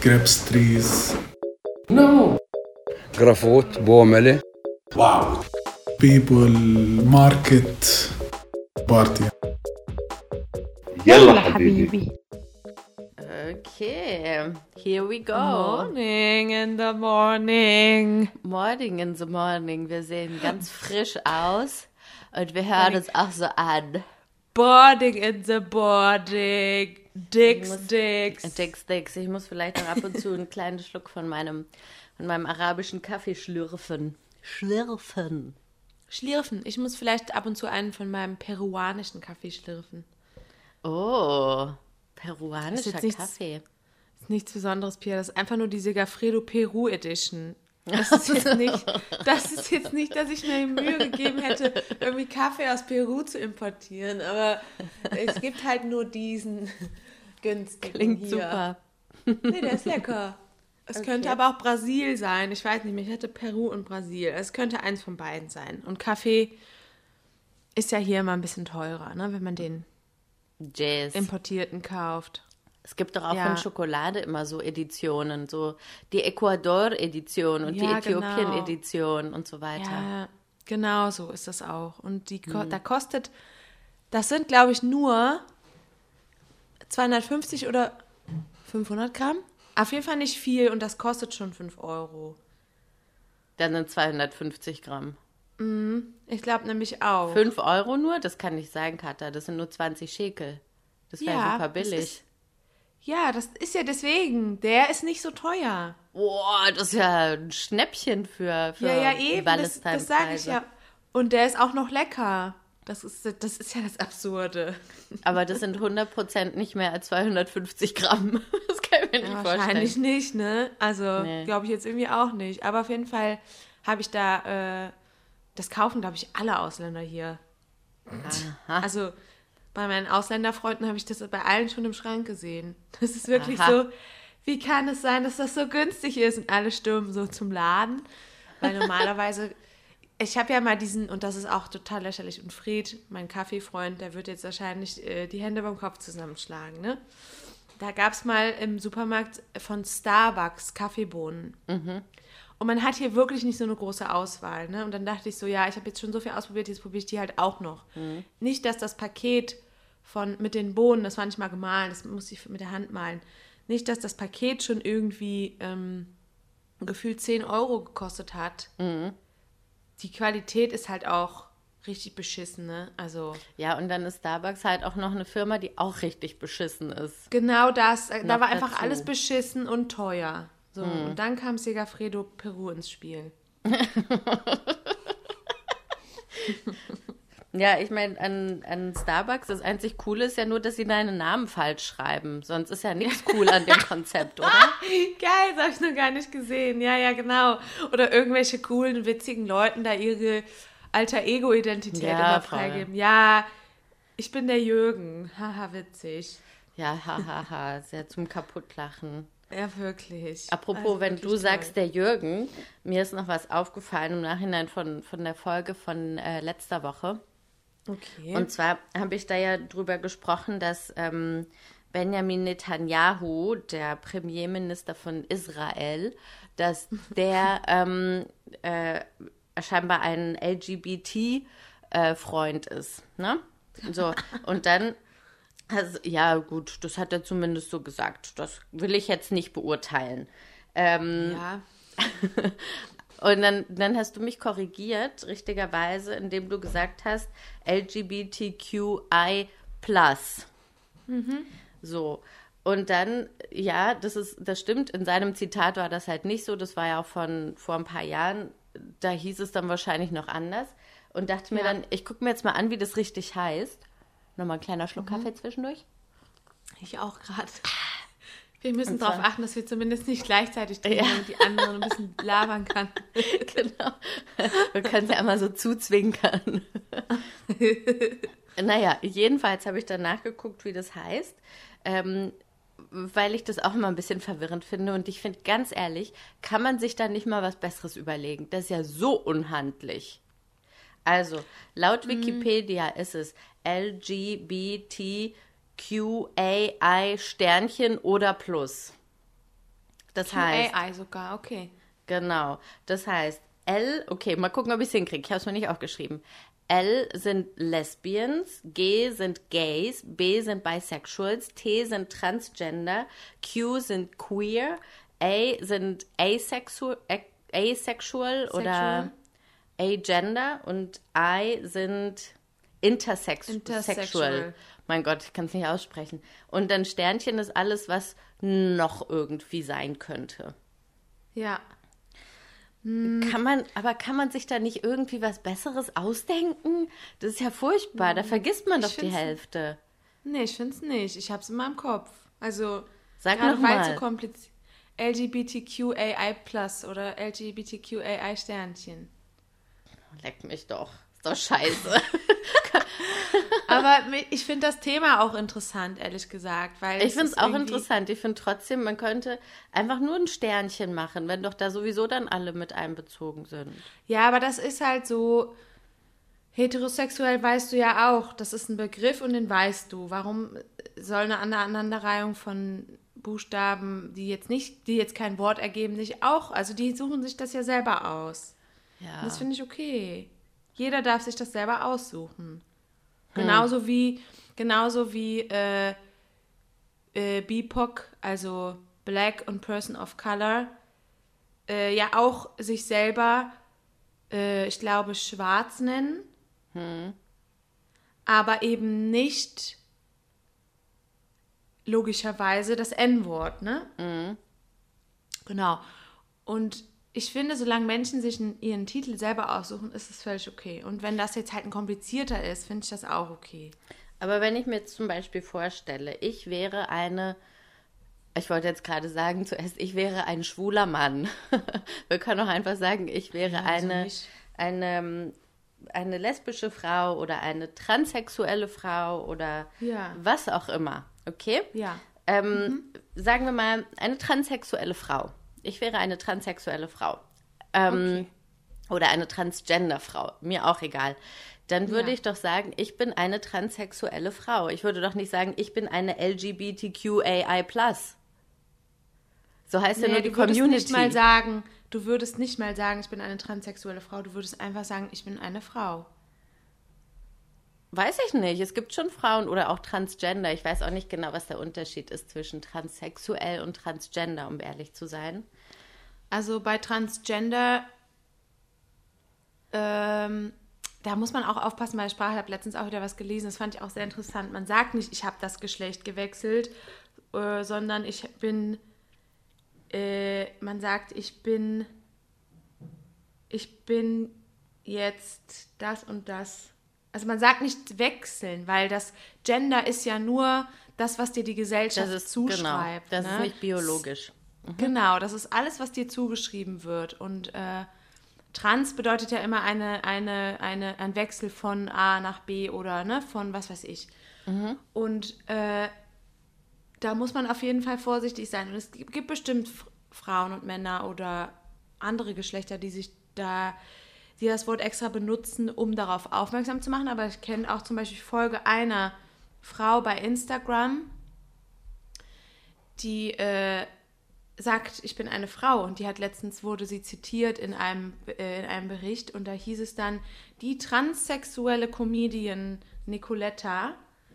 grapes trees. No. Grafot, Bomele. Wow. People, market, party. يلا حبيبي. Okay, here we go. Morning in the morning. Morning in the morning. Wir sehen ganz frisch aus und wir hören uns auch so an. Boarding in the boarding. Dicks, muss- Dicks. Dicks, Dicks. Ich muss vielleicht auch ab und zu einen kleinen Schluck von meinem, von meinem arabischen Kaffee schlürfen. Schlürfen. Schlürfen. Ich muss vielleicht ab und zu einen von meinem peruanischen Kaffee schlürfen. Oh, Ist peruanischer jetzt nichts- Kaffee. Ist nichts Besonderes, Pia. Das ist einfach nur die Segafredo Peru Edition. Das ist jetzt nicht, das ist jetzt nicht, dass ich mir die Mühe gegeben hätte, irgendwie Kaffee aus Peru zu importieren. Aber es gibt halt nur diesen günstigen Klingt hier. super. Nee, der ist lecker. Es könnte aber auch Brasil sein. Ich weiß nicht mehr. Ich hätte Peru und Brasil. Es könnte eins von beiden sein. Und Kaffee ist ja hier immer ein bisschen teurer, ne, wenn man den Jazz. importierten kauft. Es gibt doch auch Ja. von Schokolade immer so Editionen, so die Ecuador-Edition und die Ja, genau. Äthiopien-Edition und so weiter. Ja, genau so ist das auch. Und die, Mhm. da kostet, das sind glaube ich nur 250 oder 500 Gramm. Auf jeden Fall nicht viel und das kostet schon 5 Euro. Dann sind 250 Gramm. Ich glaube nämlich auch. 5 Euro nur? Das kann nicht sein, Katha. Das sind nur 20 Schekel. Das wäre Ja, super billig. Ja, das ist ja deswegen. Der ist nicht so teuer. Boah, das ist ja ein Schnäppchen für, für Ja, ja, eben. Das, das sage ich ja. Und der ist auch noch lecker. Das ist, das ist ja das Absurde. Aber das sind 100% nicht mehr als 250 Gramm. Das kann ich mir nicht Ja, vorstellen. wahrscheinlich nicht, ne? Also Nee. glaube ich jetzt irgendwie auch nicht. Aber auf jeden Fall habe ich da, äh, das kaufen, glaube ich, alle Ausländer hier. Also bei meinen Ausländerfreunden habe ich das bei allen schon im Schrank gesehen. Das ist wirklich Aha. so, wie kann es sein, dass das so günstig ist? Und alle stürmen so zum Laden. Weil normalerweise, ich habe ja mal diesen, und das ist auch total lächerlich, und Fred, mein Kaffeefreund, der wird jetzt wahrscheinlich äh, die Hände beim Kopf zusammenschlagen, ne? Da gab es mal im Supermarkt von Starbucks Kaffeebohnen. Und man hat hier wirklich nicht so eine große Auswahl. Ne? Und dann dachte ich so, ja, ich habe jetzt schon so viel ausprobiert, jetzt probiere ich die halt auch noch. Nicht, dass das Paket von, mit den Bohnen, das war nicht mal gemahlen, das musste ich mit der Hand malen. Nicht, dass das Paket schon irgendwie ähm, gefühlt 10 Euro gekostet hat. Die Qualität ist halt auch richtig beschissen, ne? Also Ja, und dann ist Starbucks halt auch noch eine Firma, die auch richtig beschissen ist. Genau das. Da Noch war einfach dazu. alles beschissen und teuer. So, und dann kam Segafredo Peru ins Spiel. Ja, ich meine, an, an Starbucks, das einzig Coole ist ja nur, dass sie deinen Namen falsch schreiben. Sonst ist ja nichts cool an dem Konzept, oder? Geil, das habe ich noch gar nicht gesehen. Ja, ja, genau. Oder irgendwelche coolen, witzigen Leuten da ihre alter Ego-Identität Ja, immer voll. freigeben. Ja, ich bin der Jürgen. Haha, witzig. Ja, hahaha, sehr zum Kaputtlachen. Ja, wirklich. Apropos, Also wenn wirklich du sagst, toll. der Jürgen, mir ist noch was aufgefallen im Nachhinein von, von der Folge von äh, letzter Woche. Okay. Und zwar habe ich da ja drüber gesprochen, dass ähm, Benjamin Netanyahu, der Premierminister von Israel, dass der ähm, äh, scheinbar ein LGBT-Freund ist. Ne? So, und dann, also, ja gut, das hat er zumindest so gesagt. Das will ich jetzt nicht beurteilen. Ähm, ja. und dann, dann hast du mich korrigiert, richtigerweise, indem du gesagt hast, LGBTQI. So. Und dann, ja, das ist, das stimmt. In seinem Zitat war das halt nicht so. Das war ja auch von vor ein paar Jahren. Da hieß es dann wahrscheinlich noch anders. Und dachte mir Ja. dann, ich gucke mir jetzt mal an, wie das richtig heißt. Nochmal ein kleiner Schluck Kaffee zwischendurch. Ich auch gerade. Wir müssen darauf achten, dass wir zumindest nicht gleichzeitig trinken, Ja. damit die anderen ein bisschen labern kann. genau. Wir können ja einmal so zuzwinkern. naja, jedenfalls habe ich dann nachgeguckt, wie das heißt, ähm, weil ich das auch immer ein bisschen verwirrend finde. Und ich finde, ganz ehrlich, kann man sich da nicht mal was Besseres überlegen. Das ist ja so unhandlich. Also, laut Wikipedia ist es LGBTQAI Sternchen oder Plus. Das heißt, AI sogar, okay. genau, das heißt, L, okay, mal gucken, ob ich es hinkriege. Ich habe es mir nicht aufgeschrieben. L sind Lesbians, G sind Gays, B sind Bisexuals, T sind Transgender, Q sind Queer, A sind Asexual, asexual oder Agender und I sind intersex Intersexual. sexual. Mein Gott, ich kann es nicht aussprechen. Und dann Sternchen ist alles, was noch irgendwie sein könnte. Ja. Kann man, aber kann man sich da nicht irgendwie was Besseres ausdenken? Das ist ja furchtbar. Da vergisst man doch die Hälfte. Nee, ich finde es nicht. Ich habe es in meinem Kopf. Also, Sag gerade noch weil so kompliziert LGBTQAI Plus oder LGBTQAI Sternchen. Leck mich doch. Ist doch scheiße. Aber ich finde das Thema auch interessant, ehrlich gesagt. Weil Ich finde es auch irgendwie- interessant. Ich finde trotzdem, man könnte einfach nur ein Sternchen machen, wenn doch da sowieso dann alle mit einbezogen sind. Ja, aber das ist halt so. Heterosexuell weißt du ja auch, das ist ein Begriff und den weißt du. Warum soll eine Aneinanderreihung von Buchstaben, die jetzt nicht, die jetzt kein Wort ergeben, nicht auch? Also die suchen sich das ja selber aus. Ja. Und das finde ich okay. Jeder darf sich das selber aussuchen. Genauso wie, genauso wie äh, äh, BIPOC, also Black und Person of Color, äh, ja auch sich selber, äh, ich glaube, schwarz nennen, aber eben nicht logischerweise das N-Wort, ne? Genau. Und ich finde, solange Menschen sich ihren Titel selber aussuchen, ist es völlig okay. Und wenn das jetzt halt ein komplizierter ist, finde ich das auch okay. Aber wenn ich mir jetzt zum Beispiel vorstelle, ich wäre eine, ich wollte jetzt gerade sagen zuerst, ich wäre ein schwuler Mann. Wir können auch einfach sagen, ich wäre Ja, wieso eine, nicht? eine, eine lesbische Frau oder eine transsexuelle Frau oder Ja. was auch immer. Okay? Ja. Ähm, Sagen wir mal, eine transsexuelle Frau. Ich wäre eine transsexuelle Frau. Ähm, Oder eine Transgender-Frau. Mir auch egal. Dann würde Ja. ich doch sagen, ich bin eine transsexuelle Frau. Ich würde doch nicht sagen, ich bin eine LGBTQAI+. So heißt ja Nee, nur die du würdest Community. nicht mal sagen, du würdest nicht mal sagen, ich bin eine transsexuelle Frau, du würdest einfach sagen, ich bin eine Frau. Weiß ich nicht. Es gibt schon Frauen oder auch Transgender. Ich weiß auch nicht genau, was der Unterschied ist zwischen transsexuell und Transgender, um ehrlich zu sein. Also bei Transgender, ähm, da muss man auch aufpassen bei der Sprache. Ich habe letztens auch wieder was gelesen, das fand ich auch sehr interessant. Man sagt nicht, ich habe das Geschlecht gewechselt, äh, sondern ich bin, äh, man sagt, ich bin, ich bin jetzt das und das. Also man sagt nicht wechseln, weil das Gender ist ja nur das, was dir die Gesellschaft Das ist zuschreibt. Genau, das ne? ist nicht biologisch. Genau, das ist alles, was dir zugeschrieben wird. Und äh, trans bedeutet ja immer eine, eine, eine, ein Wechsel von A nach B oder ne, von was weiß ich. Und äh, da muss man auf jeden Fall vorsichtig sein. Und es gibt, bestimmt Frauen und Männer oder andere Geschlechter, die sich da, die das Wort extra benutzen, um darauf aufmerksam zu machen. Aber ich kenne auch zum Beispiel Folge einer Frau bei Instagram, die äh, sagt, ich bin eine Frau und die hat letztens wurde sie zitiert in einem, äh, in einem Bericht und da hieß es dann, die transsexuelle Comedian Nicoletta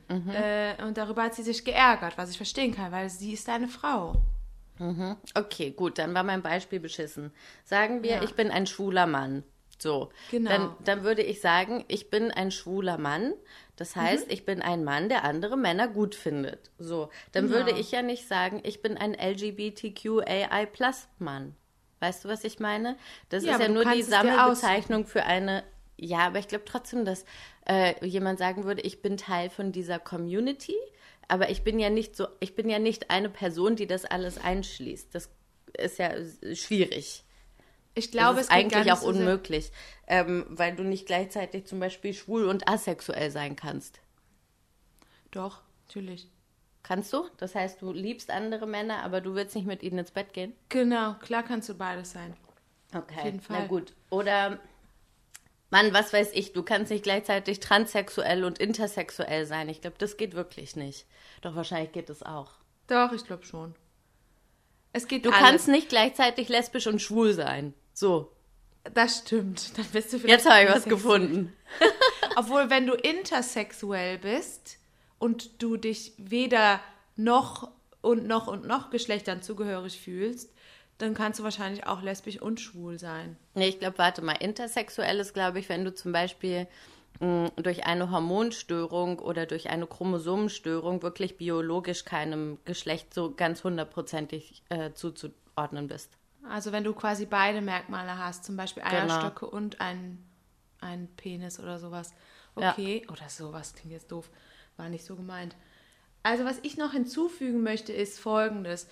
äh, und darüber hat sie sich geärgert, was ich verstehen kann, weil sie ist eine Frau. Okay, gut, dann war mein Beispiel beschissen. Sagen wir, Ja. ich bin ein schwuler Mann. So. Genau. Dann, dann würde ich sagen, ich bin ein schwuler Mann. Das heißt, ich bin ein Mann, der andere Männer gut findet. So. Dann Genau. würde ich ja nicht sagen, ich bin ein LGBTQAI-Plus-Mann. Weißt du, was ich meine? Das Ja, ist ja nur die Sammelbezeichnung für eine. Ja, aber ich glaube trotzdem, dass äh, jemand sagen würde, ich bin Teil von dieser Community, aber ich bin ja nicht so, ich bin ja nicht eine Person, die das alles einschließt. Das ist ja äh, schwierig. Ich glaube, das es ist gar eigentlich auch so unmöglich, ähm, weil du nicht gleichzeitig zum Beispiel schwul und asexuell sein kannst. Doch, natürlich. Kannst du? Das heißt, du liebst andere Männer, aber du willst nicht mit ihnen ins Bett gehen? Genau, klar kannst du beides sein. Okay. jeden Na Fall. gut. Oder, Mann, was weiß ich, du kannst nicht gleichzeitig transsexuell und intersexuell sein. Ich glaube, das geht wirklich nicht. Doch wahrscheinlich geht es auch. Doch, ich glaube schon. Es geht Du alles. kannst nicht gleichzeitig lesbisch und schwul sein. So, Das stimmt. Dann bist du vielleicht jetzt habe ich was gefunden. Obwohl, wenn du intersexuell bist und du dich weder noch und noch und noch Geschlechtern zugehörig fühlst, dann kannst du wahrscheinlich auch lesbisch und schwul sein. Nee, ich glaube, warte mal, intersexuell ist, glaube ich, wenn du zum Beispiel mh, durch eine Hormonstörung oder durch eine Chromosomenstörung wirklich biologisch keinem Geschlecht so ganz hundertprozentig äh, zuzuordnen bist. Also wenn du quasi beide Merkmale hast, zum Beispiel Genau. Eierstöcke und ein, ein Penis oder sowas. Ja. Okay, oder sowas klingt jetzt doof, war nicht so gemeint. Also was ich noch hinzufügen möchte, ist Folgendes.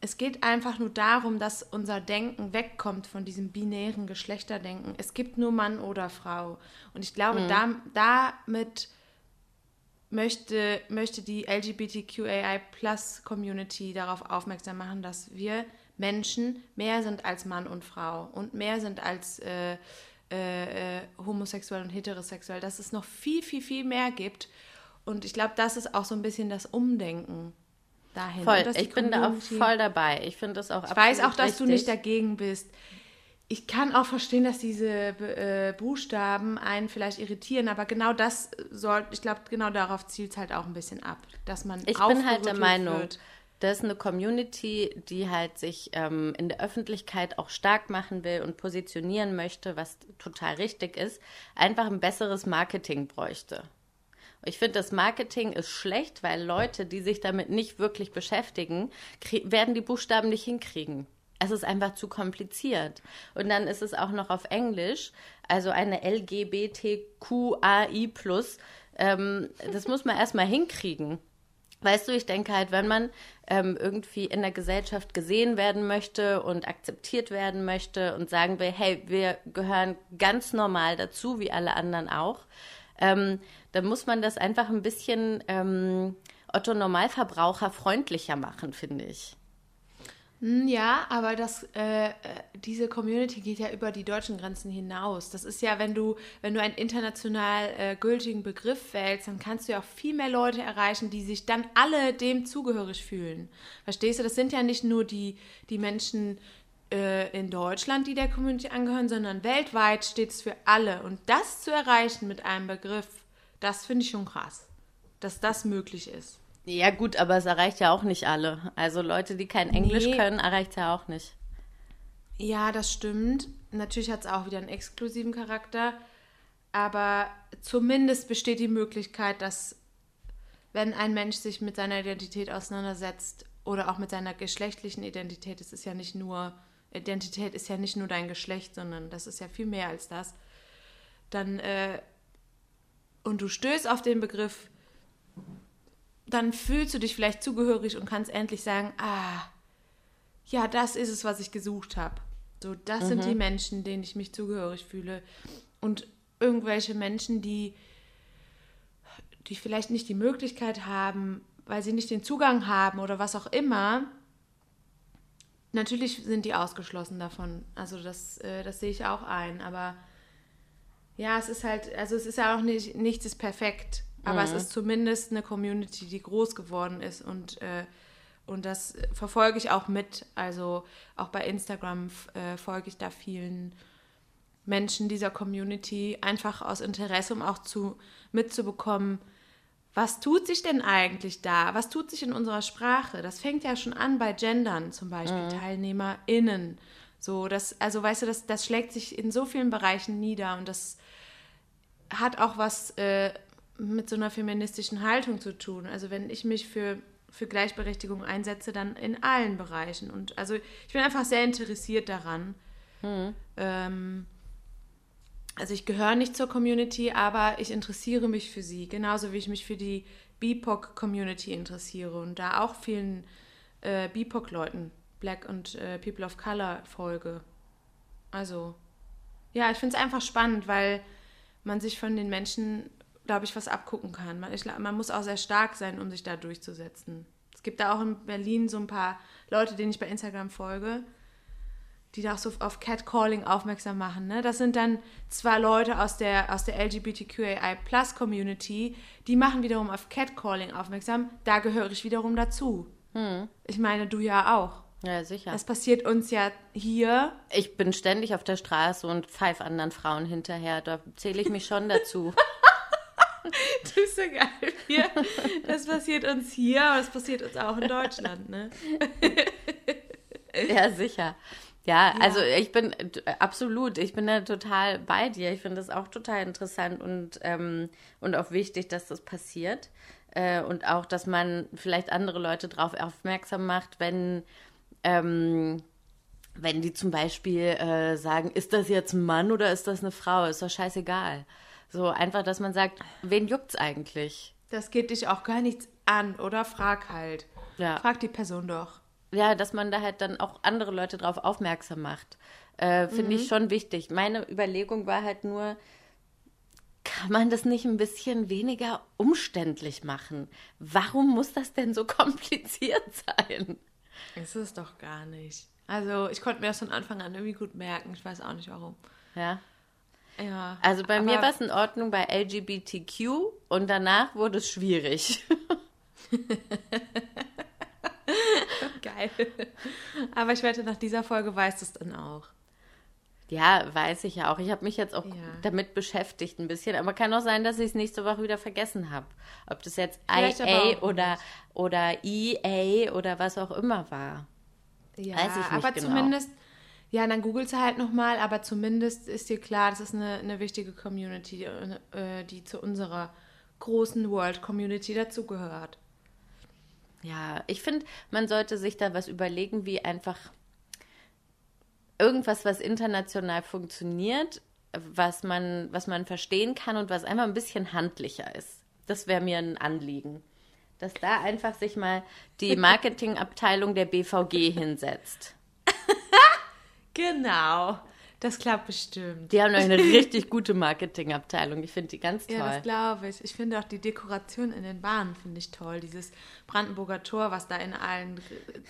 Es geht einfach nur darum, dass unser Denken wegkommt von diesem binären Geschlechterdenken. Es gibt nur Mann oder Frau. Und ich glaube, da, damit möchte, möchte die LGBTQAI-Plus-Community darauf aufmerksam machen, dass wir Menschen mehr sind als Mann und Frau und mehr sind als äh, äh, äh, homosexuell und heterosexuell, dass es noch viel, viel, viel mehr gibt. Und ich glaube, das ist auch so ein bisschen das Umdenken dahin. Voll, ich bin da auch voll dabei. Ich finde das auch ich weiß auch, dass du richtig. nicht dagegen bist. Ich kann auch verstehen, dass diese äh, Buchstaben einen vielleicht irritieren, aber genau das soll, ich glaube, genau darauf zielt es halt auch ein bisschen ab, dass man Ich bin halt der Meinung, wird. Das ist eine Community, die halt sich ähm, in der Öffentlichkeit auch stark machen will und positionieren möchte, was total richtig ist, einfach ein besseres Marketing bräuchte. Ich finde, das Marketing ist schlecht, weil Leute, die sich damit nicht wirklich beschäftigen, werden die Buchstaben nicht hinkriegen. Es ist einfach zu kompliziert. Und dann ist es auch noch auf Englisch, also eine LGBTQAI+. Ähm, das muss man erstmal hinkriegen. Weißt du, ich denke halt, wenn man ähm, irgendwie in der Gesellschaft gesehen werden möchte und akzeptiert werden möchte und sagen will, hey, wir gehören ganz normal dazu, wie alle anderen auch, ähm, dann muss man das einfach ein bisschen ähm, Otto Normalverbraucher freundlicher machen, finde ich. Hm, Ja, aber das, äh, äh, diese Community geht ja über die deutschen Grenzen hinaus. Das ist ja, wenn du, wenn du einen international äh, gültigen Begriff wählst, dann kannst du ja auch viel mehr Leute erreichen, die sich dann alle dem zugehörig fühlen. Verstehst du? Das sind ja nicht nur die, die Menschen äh, in Deutschland, die der Community angehören, sondern weltweit steht es für alle. Und das zu erreichen mit einem Begriff, das finde ich schon krass, dass das möglich ist. Ja, gut, aber es erreicht ja auch nicht alle. Also Leute, die kein Englisch Nee. können, erreicht ja auch nicht. Ja, das stimmt. Natürlich hat es auch wieder einen exklusiven Charakter. Aber zumindest besteht die Möglichkeit, dass wenn ein Mensch sich mit seiner Identität auseinandersetzt oder auch mit seiner geschlechtlichen Identität, es ist ja nicht nur, Identität ist ja nicht nur dein Geschlecht, sondern das ist ja viel mehr als das, dann, äh, und du stößt auf den Begriff, dann fühlst du dich vielleicht zugehörig und kannst endlich sagen, ah, ja, das ist es, was ich gesucht habe. So, das sind die Menschen, denen ich mich zugehörig fühle. Und irgendwelche Menschen, die, die vielleicht nicht die Möglichkeit haben, weil sie nicht den Zugang haben oder was auch immer, natürlich sind die ausgeschlossen davon. Also das, äh, das sehe ich auch ein. Aber ja, es ist halt, also es ist ja auch nicht, nichts ist perfekt. Aber es ist zumindest eine Community, die groß geworden ist und äh, und das verfolge ich auch mit. Also auch bei Instagram äh, folge ich da vielen Menschen dieser Community, einfach aus Interesse, um auch zu, mitzubekommen, was tut sich denn eigentlich da? Was tut sich in unserer Sprache? Das fängt ja schon an bei Gendern, zum Beispiel TeilnehmerInnen. So, das, also weißt du, das, das schlägt sich in so vielen Bereichen nieder und das hat auch was äh, mit so einer feministischen Haltung zu tun. Also wenn ich mich für, für Gleichberechtigung einsetze, dann in allen Bereichen. Und also ich bin einfach sehr interessiert daran. Ähm, also ich gehöre nicht zur Community, aber ich interessiere mich für sie, genauso wie ich mich für die BIPOC-Community interessiere und da auch vielen äh, BIPOC-Leuten, Black und äh, People of Color, folge. Also, ja, ich finde es einfach spannend, weil man sich von den Menschen, glaube ich, was abgucken kann. Man, ich, man muss auch sehr stark sein, um sich da durchzusetzen. Es gibt da auch in Berlin so ein paar Leute, denen ich bei Instagram folge, die da auch so auf Catcalling aufmerksam machen. Ne? Das sind dann zwar Leute aus der, aus der LGBTQAI-Plus-Community, die machen wiederum auf Catcalling aufmerksam. Da gehöre ich wiederum dazu. Ich meine, du ja auch. Ja, sicher. Das passiert uns ja hier. Ich bin ständig auf der Straße und pfeif anderen Frauen hinterher. Da zähle ich mich schon dazu. Das ist so geil. Hier. Das passiert uns hier, aber das passiert uns auch in Deutschland, ne? ja, sicher. Ja, also ich bin absolut, ich bin da total bei dir. Ich finde das auch total interessant und, ähm, und auch wichtig, dass das passiert. Äh, und auch, dass man vielleicht andere Leute darauf aufmerksam macht, wenn, ähm, wenn die zum Beispiel äh, sagen, ist das jetzt ein Mann oder ist das eine Frau? Ist doch scheißegal. So einfach, dass man sagt, wen juckt's eigentlich? Das geht dich auch gar nichts an, oder? Frag halt. Ja. Frag die Person doch. ja, dass man da halt dann auch andere Leute drauf aufmerksam macht. Äh, Finde ich schon wichtig. Meine Überlegung war halt nur, kann man das nicht ein bisschen weniger umständlich machen? Warum muss das denn so kompliziert sein? Ist es doch gar nicht. Also, ich konnte mir das von Anfang an irgendwie gut merken. Ich weiß auch nicht warum. Ja. Ja. Also bei mir war es in Ordnung bei LGBTQ und danach wurde es schwierig. Geil. Aber ich wette, nach dieser Folge weißt du es dann auch. Ja, weiß ich ja auch. Ich habe mich jetzt auch Ja. damit beschäftigt ein bisschen, aber kann auch sein, dass ich es nächste Woche wieder vergessen habe. Ob das jetzt Vielleicht IA oder, nicht. oder EA oder was auch immer war. Ja, Weiß ich nicht aber genau. zumindest, ja, dann googelst du halt nochmal, aber zumindest ist dir klar, das ist eine, eine wichtige Community, äh, die zu unserer großen World Community dazugehört. Ja, ich finde, man sollte sich da was überlegen, wie einfach irgendwas, was international funktioniert, was man, was man verstehen kann und was einfach ein bisschen handlicher ist. Das wäre mir ein Anliegen. Dass da einfach sich mal die Marketingabteilung der BVG hinsetzt. Genau, das klappt bestimmt. Die haben eine richtig gute Marketingabteilung. Ich finde die ganz toll. Ja, das glaube ich. Ich finde auch die Dekoration in den Bahnen finde ich toll. Dieses Brandenburger Tor, was da in allen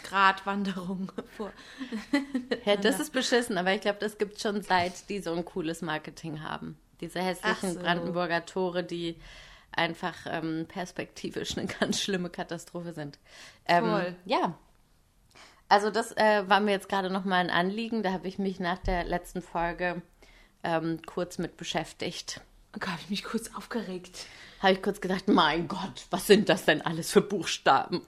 Gratwanderungen vor. Ja, das ist beschissen, aber ich glaube, das gibt schon seit die so ein cooles Marketing haben. Diese hässlichen so. Brandenburger Tore, die einfach ähm, perspektivisch eine ganz schlimme Katastrophe sind. Ähm, Voll. Ja. Also das äh, war mir jetzt gerade noch mal ein Anliegen. Da habe ich mich nach der letzten Folge ähm, kurz mit beschäftigt. Da habe ich mich kurz aufgeregt. Habe ich kurz gedacht, mein Gott, was sind das denn alles für Buchstaben?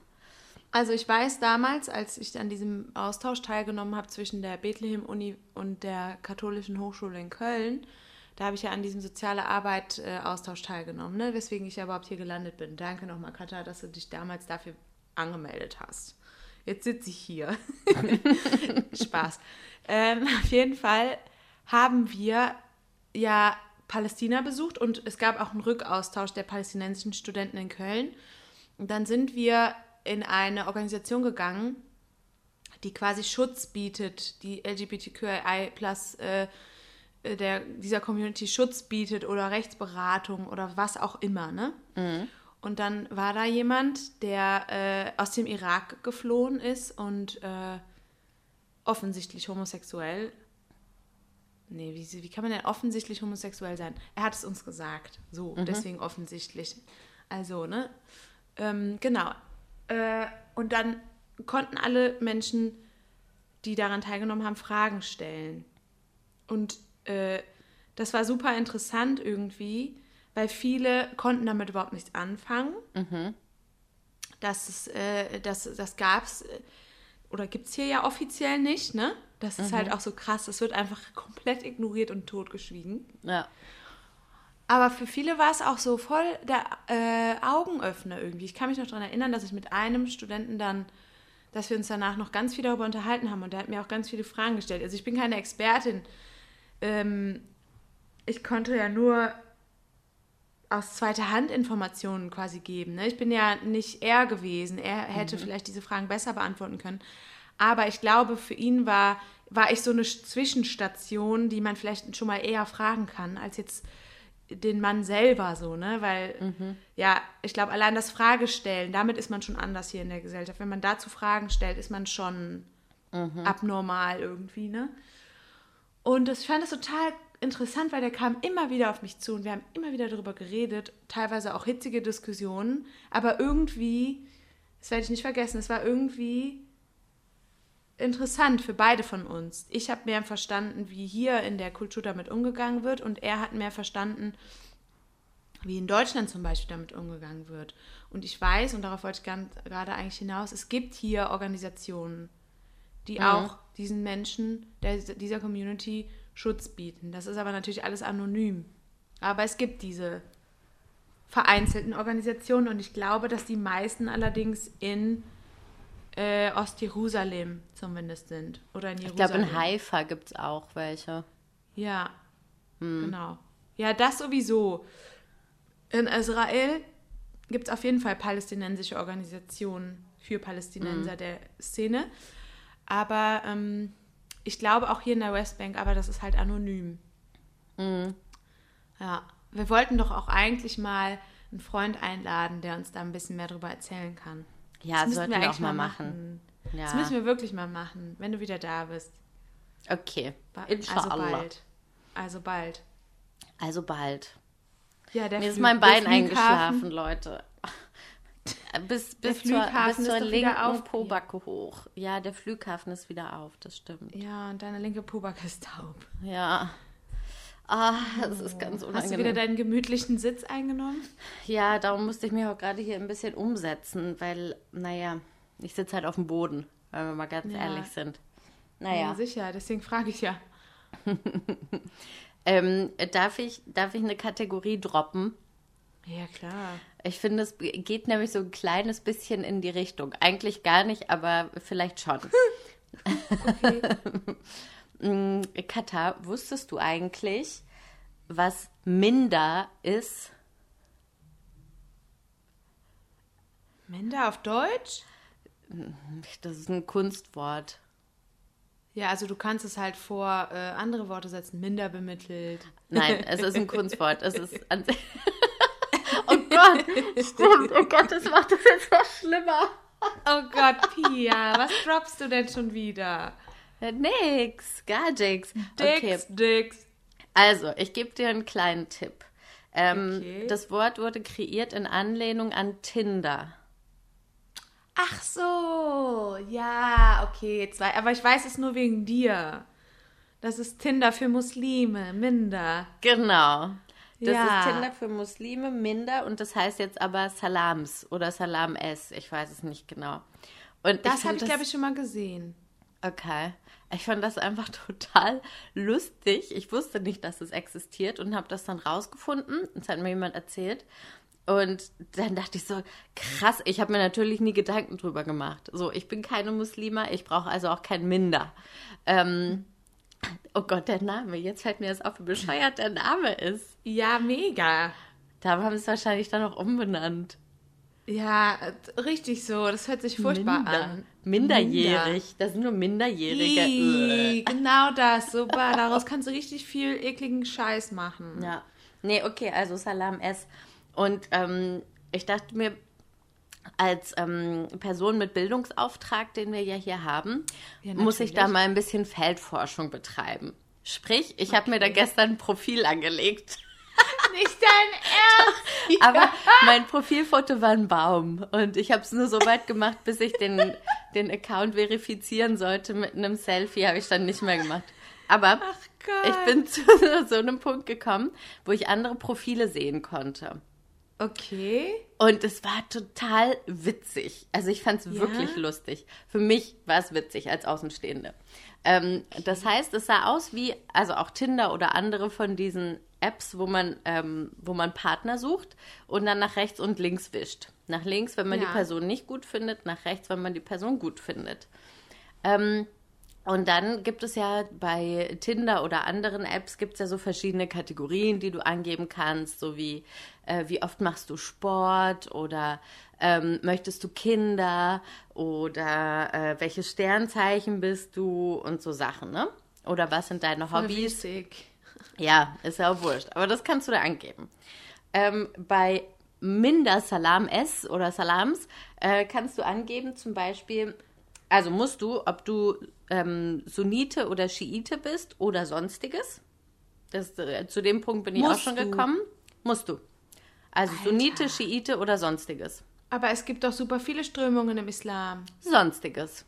Also ich weiß damals, als ich an diesem Austausch teilgenommen habe zwischen der Bethlehem-Uni und der Katholischen Hochschule in Köln, da habe ich ja an diesem soziale Arbeit-Austausch teilgenommen, ne? weswegen ich ja überhaupt hier gelandet bin. Danke nochmal, Katha, dass du dich damals dafür angemeldet hast. Jetzt sitze ich hier. Spaß. Ähm, auf jeden Fall haben wir ja Palästina besucht und es gab auch einen Rückaustausch der palästinensischen Studenten in Köln. Und dann sind wir in eine Organisation gegangen, die quasi Schutz bietet, die LGBTQI plus äh, der, dieser Community Schutz bietet oder Rechtsberatung oder was auch immer, ne? Und dann war da jemand, der äh, aus dem Irak geflohen ist und äh, offensichtlich homosexuell. Nee, wie, wie kann man denn offensichtlich homosexuell sein? Er hat es uns gesagt. So, deswegen offensichtlich. Also, ne? Ähm, genau. Äh, und dann konnten alle Menschen, die daran teilgenommen haben, Fragen stellen. Und äh, das war super interessant irgendwie, weil viele konnten damit überhaupt nichts anfangen. Das, ist, äh, das, das gab es oder gibt es hier ja offiziell nicht, ne? Das ist halt auch so krass. Es wird einfach komplett ignoriert und totgeschwiegen. Ja. Aber für viele war es auch so voll der äh, Augenöffner irgendwie. Ich kann mich noch daran erinnern, dass ich mit einem Studenten dann, dass wir uns danach noch ganz viel darüber unterhalten haben und der hat mir auch ganz viele Fragen gestellt. Also ich bin keine Expertin. Ähm, ich konnte ja nur aus zweiter Hand Informationen quasi geben. Ne? Ich bin ja nicht er gewesen. Er hätte vielleicht diese Fragen besser beantworten können. Aber ich glaube, für ihn war, war ich so eine Zwischenstation, die man vielleicht schon mal eher fragen kann, als jetzt den Mann selber so, ne? Weil, ja, ich glaube, allein das Fragestellen, damit ist man schon anders hier in der Gesellschaft. Wenn man dazu Fragen stellt, ist man schon abnormal irgendwie, ne? Und das, ich fand das total interessant, weil der kam immer wieder auf mich zu und wir haben immer wieder darüber geredet, teilweise auch hitzige Diskussionen, aber irgendwie, das werde ich nicht vergessen, es war irgendwie interessant für beide von uns. Ich habe mehr verstanden, wie hier in der Kultur damit umgegangen wird und er hat mehr verstanden, wie in Deutschland zum Beispiel damit umgegangen wird. Und ich weiß, und darauf wollte ich ganz, gerade eigentlich hinaus, es gibt hier Organisationen, die auch diesen Menschen, der, dieser Community Schutz bieten. Das ist aber natürlich alles anonym. Aber es gibt diese vereinzelten Organisationen und ich glaube, dass die meisten allerdings in äh, Ostjerusalem zumindest sind. Oder in Ich glaube, Jerusalem. in Haifa gibt es auch welche. Ja, genau. Ja, das sowieso. In Israel gibt es auf jeden Fall palästinensische Organisationen für Palästinenser der Szene. Aber ähm, ich glaube auch hier in der Westbank, aber das ist halt anonym. Ja, wir wollten doch auch eigentlich mal einen Freund einladen, der uns da ein bisschen mehr darüber erzählen kann. Ja, müssten sollten wir auch mal machen. Ja. Das müssen wir wirklich mal machen, wenn du wieder da bist. Okay, Ba- inshallah. Also bald. Also bald. Also bald. Ja, der Mir ist mein Bein eingeschlafen, Leute. Bis, bis, zur, Flughafen bis ist zur doch wieder linken auf. Pobacke hoch. Ja, der Flughafen ist wieder auf, das stimmt. Ja, und deine linke Pobacke ist taub. Ja. Ah, das ist ganz Hast du wieder unangenehm. deinen gemütlichen Sitz eingenommen? Ja, darum musste ich mich auch gerade hier ein bisschen umsetzen, weil, naja, ich sitze halt auf dem Boden, wenn wir mal ganz Ja. ehrlich sind. Ja, Naja, sicher, deswegen frage ich ja. ähm, darf, ich, darf ich eine Kategorie droppen? Ja, klar. Ich finde, es geht nämlich so ein kleines bisschen in die Richtung. Eigentlich gar nicht, aber vielleicht schon. Okay. Mm, Katha, wusstest du eigentlich, was minder ist? Minder auf Deutsch? Das ist ein Kunstwort. Ja, also du kannst es halt vor äh, andere Worte setzen. Minder bemittelt. Nein, es ist ein Kunstwort. Es ist an Oh Gott, stimmt. Oh Gott, das macht das jetzt noch schlimmer. Oh Gott, Pia, was droppst du denn schon wieder? Ja, nix, gar nix. Okay, Dix, Dix. also, ich gebe dir einen kleinen Tipp. Ähm, Okay. Das Wort wurde kreiert in Anlehnung an Tinder. Ach so, ja, okay. Zwei, aber ich weiß es nur wegen dir. Das ist Tinder für Muslime, minder. Genau. Das Ja. ist Tinder für Muslime, minder, und das heißt jetzt aber Salams oder Salam S. Ich weiß es nicht genau. Und Das habe ich, glaube ich, schon mal gesehen. Okay. Ich fand das einfach total lustig. Ich wusste nicht, dass es existiert und habe das dann rausgefunden. Das hat mir jemand erzählt. Und dann dachte ich so, krass, ich habe mir natürlich nie Gedanken drüber gemacht. So, ich bin keine Muslima, ich brauche also auch kein Minder. Ähm, oh Gott, der Name. Jetzt fällt mir das auf, wie bescheuert der Name ist. Ja, mega. Da haben sie es wahrscheinlich dann auch umbenannt. Ja, äh, richtig so. Das hört sich furchtbar Minder. an. Minderjährig. Das sind nur Minderjährige. Ih, genau das. Super. Daraus kannst du richtig viel ekligen Scheiß machen. Ja. Nee, okay, also Salam S. Und ähm, ich dachte mir, als ähm, Person mit Bildungsauftrag, den wir ja hier haben, Ja, muss ich da mal ein bisschen Feldforschung betreiben. Sprich, ich habe mir da gestern ein Profil angelegt. Nicht dein Ernst. Aber mein Profilfoto war ein Baum. Und ich habe es nur so weit gemacht, bis ich den, den Account verifizieren sollte mit einem Selfie. Habe ich dann nicht mehr gemacht. Aber ich bin zu so einem Punkt gekommen, wo ich andere Profile sehen konnte. Okay. Und es war total witzig. Also ich fand es Ja? wirklich lustig. Für mich war es witzig als Außenstehende. Ähm, das heißt, es sah aus wie, also auch Tinder oder andere von diesen Apps, wo man, ähm, wo man Partner sucht und dann nach rechts und links wischt. Nach links, wenn man Ja. die Person nicht gut findet, nach rechts, wenn man die Person gut findet. Ähm, und dann gibt es ja bei Tinder oder anderen Apps gibt es ja so verschiedene Kategorien, die du angeben kannst, so wie äh, wie oft machst du Sport oder ähm, möchtest du Kinder oder äh, welches Sternzeichen bist du und so Sachen, ne? Oder was sind deine Voll Hobbys? witzig. Ja, ist ja auch wurscht. Aber das kannst du da angeben. Ähm, bei Minder Salam S oder Salams äh, kannst du angeben, zum Beispiel, also musst du, ob du ähm, Sunnite oder Schiite bist oder sonstiges. Das, äh, zu dem Punkt bin ich auch Musst schon du? gekommen. Musst du. Also Sunnite, Schiite oder sonstiges. Aber es gibt doch super viele Strömungen im Islam. Sonstiges.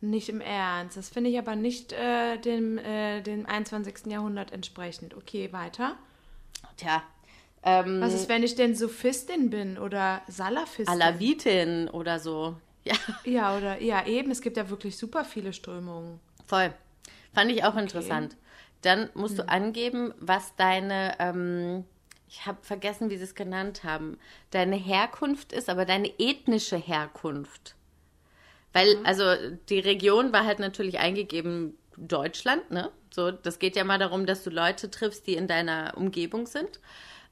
Nicht im Ernst. Das finde ich aber nicht äh, dem, äh, dem 21. Jahrhundert entsprechend. Okay, weiter. Tja. Ähm, Was ist, wenn ich denn Sophistin bin oder Salafistin? Alavitin oder so. Ja, Ja, oder ja, eben. Es gibt ja wirklich super viele Strömungen. voll. Fand ich auch interessant. Dann musst du angeben, was deine, ähm, ich habe vergessen, wie sie es genannt haben, deine Herkunft ist, aber deine ethnische Herkunft. Weil, also die Region war halt natürlich eingegeben Deutschland, ne? So, das geht ja mal darum, dass du Leute triffst, die in deiner Umgebung sind.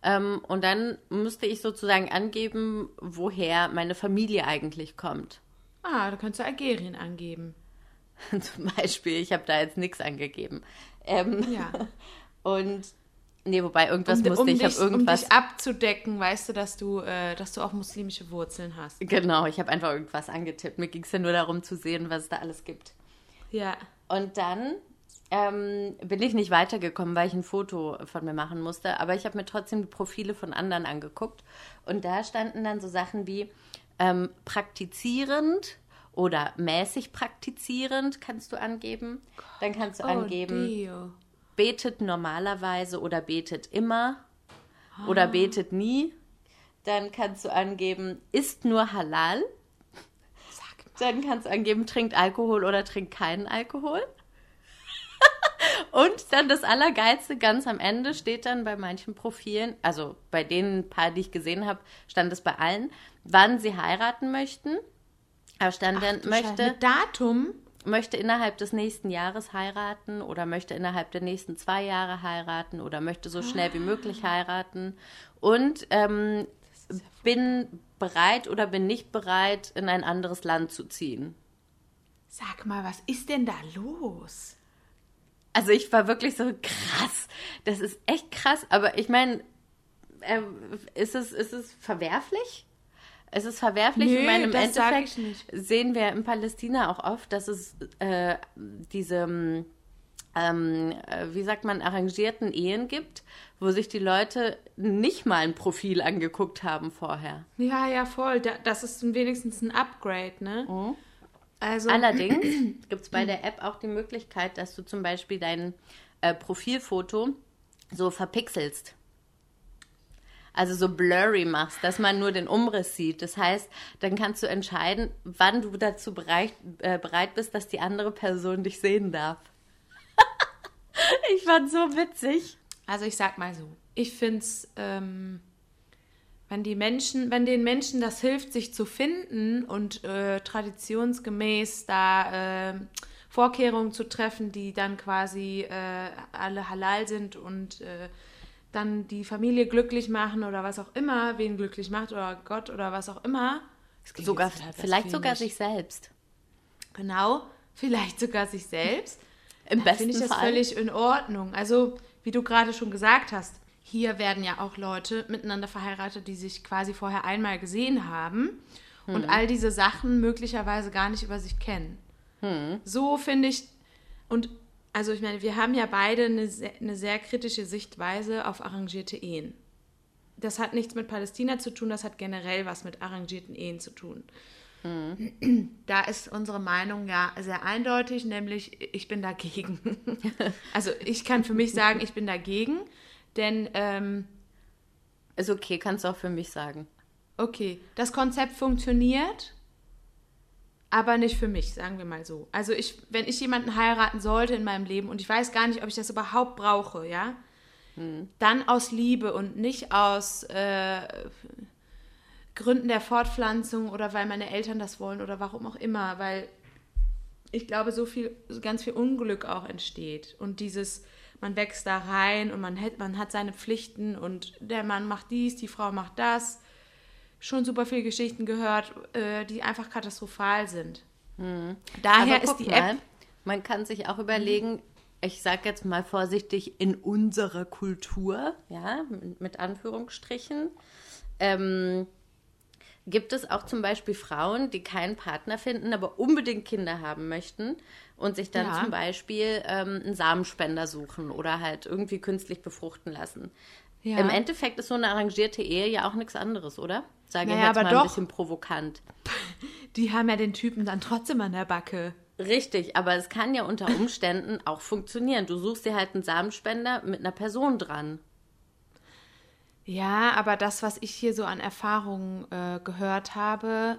Ähm, und dann musste ich sozusagen angeben, woher meine Familie eigentlich kommt. Ah, da könntest du Algerien angeben. Zum Beispiel, ich habe da jetzt nichts angegeben. Ähm, Ja. Und nee, wobei irgendwas Um, musste um, ich. Ich dich, habe um irgendwas. dich abzudecken, weißt du, dass du, äh, dass du auch muslimische Wurzeln hast. genau, ich habe einfach irgendwas angetippt. Mir ging es ja nur darum zu sehen, was es da alles gibt. Ja. Und dann ähm, bin ich nicht weitergekommen, weil ich ein Foto von mir machen musste. Aber ich habe mir trotzdem die Profile von anderen angeguckt. Und da standen dann so Sachen wie ähm, praktizierend oder mäßig praktizierend kannst du angeben. Dann kannst du angeben, Oh, Dio. betet normalerweise oder betet immer oder betet nie. Dann kannst du angeben, isst nur halal. Dann kannst du angeben, trinkt Alkohol oder trinkt keinen Alkohol. Und dann das Allergeilste, ganz am Ende steht dann bei manchen Profilen, also bei den paar, die ich gesehen habe, stand es bei allen, wann sie heiraten möchten. Da stand dann, möchte, Mit Datum? möchte innerhalb des nächsten Jahres heiraten oder möchte innerhalb der nächsten zwei Jahre heiraten oder möchte so schnell wie möglich heiraten und ähm, bin bereit oder bin nicht bereit, in ein anderes Land zu ziehen. Sag mal, was ist denn da los? Also ich war wirklich so krass. Das ist echt krass. Aber ich meine, äh, ist, es, ist es verwerflich? Es ist verwerflich. Nö, ich meine, im Endeffekt ich nicht. sehen wir in Palästina auch oft, dass es äh, diese, ähm, äh, wie sagt man, arrangierten Ehen gibt, wo sich die Leute nicht mal ein Profil angeguckt haben vorher. Ja, ja, voll. Da, das ist wenigstens ein Upgrade, ne? Mhm. Also, Allerdings gibt es bei der App auch die Möglichkeit, dass du zum Beispiel dein äh, Profilfoto so verpixelst. Also so blurry machst, dass man nur den Umriss sieht. Das heißt, dann kannst du entscheiden, wann du dazu bereit, äh, bereit bist, dass die andere Person dich sehen darf. ich fand so witzig. also ich sag mal so, ich find's, ähm, wenn die Menschen, wenn den Menschen das hilft, sich zu finden und äh, traditionsgemäß da äh, Vorkehrungen zu treffen, die dann quasi äh, alle halal sind und äh, dann die Familie glücklich machen oder was auch immer, wen glücklich macht oder Gott oder was auch immer. Sogar, total vielleicht sogar sich selbst. Genau, vielleicht sogar sich selbst. Im besten finde ich das Fall. völlig in Ordnung. Also, wie du gerade schon gesagt hast, hier werden ja auch Leute miteinander verheiratet, die sich quasi vorher einmal gesehen haben und Hm. all diese Sachen möglicherweise gar nicht über sich kennen. Hm. So finde ich, und also ich meine, wir haben ja beide eine sehr, eine sehr kritische Sichtweise auf arrangierte Ehen. Das hat nichts mit Palästina zu tun, das hat generell was mit arrangierten Ehen zu tun. Da ist unsere Meinung ja sehr eindeutig, nämlich ich bin dagegen. also ich kann für mich sagen, ich bin dagegen, denn ähm, Ist okay, kannst du auch für mich sagen. okay, das Konzept funktioniert, aber nicht für mich, sagen wir mal so. Also ich, wenn ich jemanden heiraten sollte in meinem Leben und ich weiß gar nicht, ob ich das überhaupt brauche, ja, dann aus Liebe und nicht aus äh, Gründen der Fortpflanzung oder weil meine Eltern das wollen oder warum auch immer, weil ich glaube, so viel, so ganz viel Unglück auch entsteht. Und dieses, man wächst da rein und man hat, man hat seine Pflichten und der Mann macht dies, die Frau macht das. Schon super viele Geschichten gehört, äh, die einfach katastrophal sind. Daher Aber ist die mal, App. Man kann sich auch überlegen, ich sage jetzt mal vorsichtig, in unserer Kultur, ja, mit, mit Anführungsstrichen, ähm, gibt es auch zum Beispiel Frauen, die keinen Partner finden, aber unbedingt Kinder haben möchten und sich dann Ja. zum Beispiel ähm, einen Samenspender suchen oder halt irgendwie künstlich befruchten lassen. Ja. Im Endeffekt ist so eine arrangierte Ehe ja auch nichts anderes, oder? Sage ich Naja, jetzt aber mal ein doch. bisschen provokant. Die haben ja den Typen dann trotzdem an der Backe. Richtig, aber es kann ja unter Umständen auch funktionieren. Du suchst dir halt einen Samenspender mit einer Person dran. Ja, aber das, was ich hier so an Erfahrungen äh, gehört habe,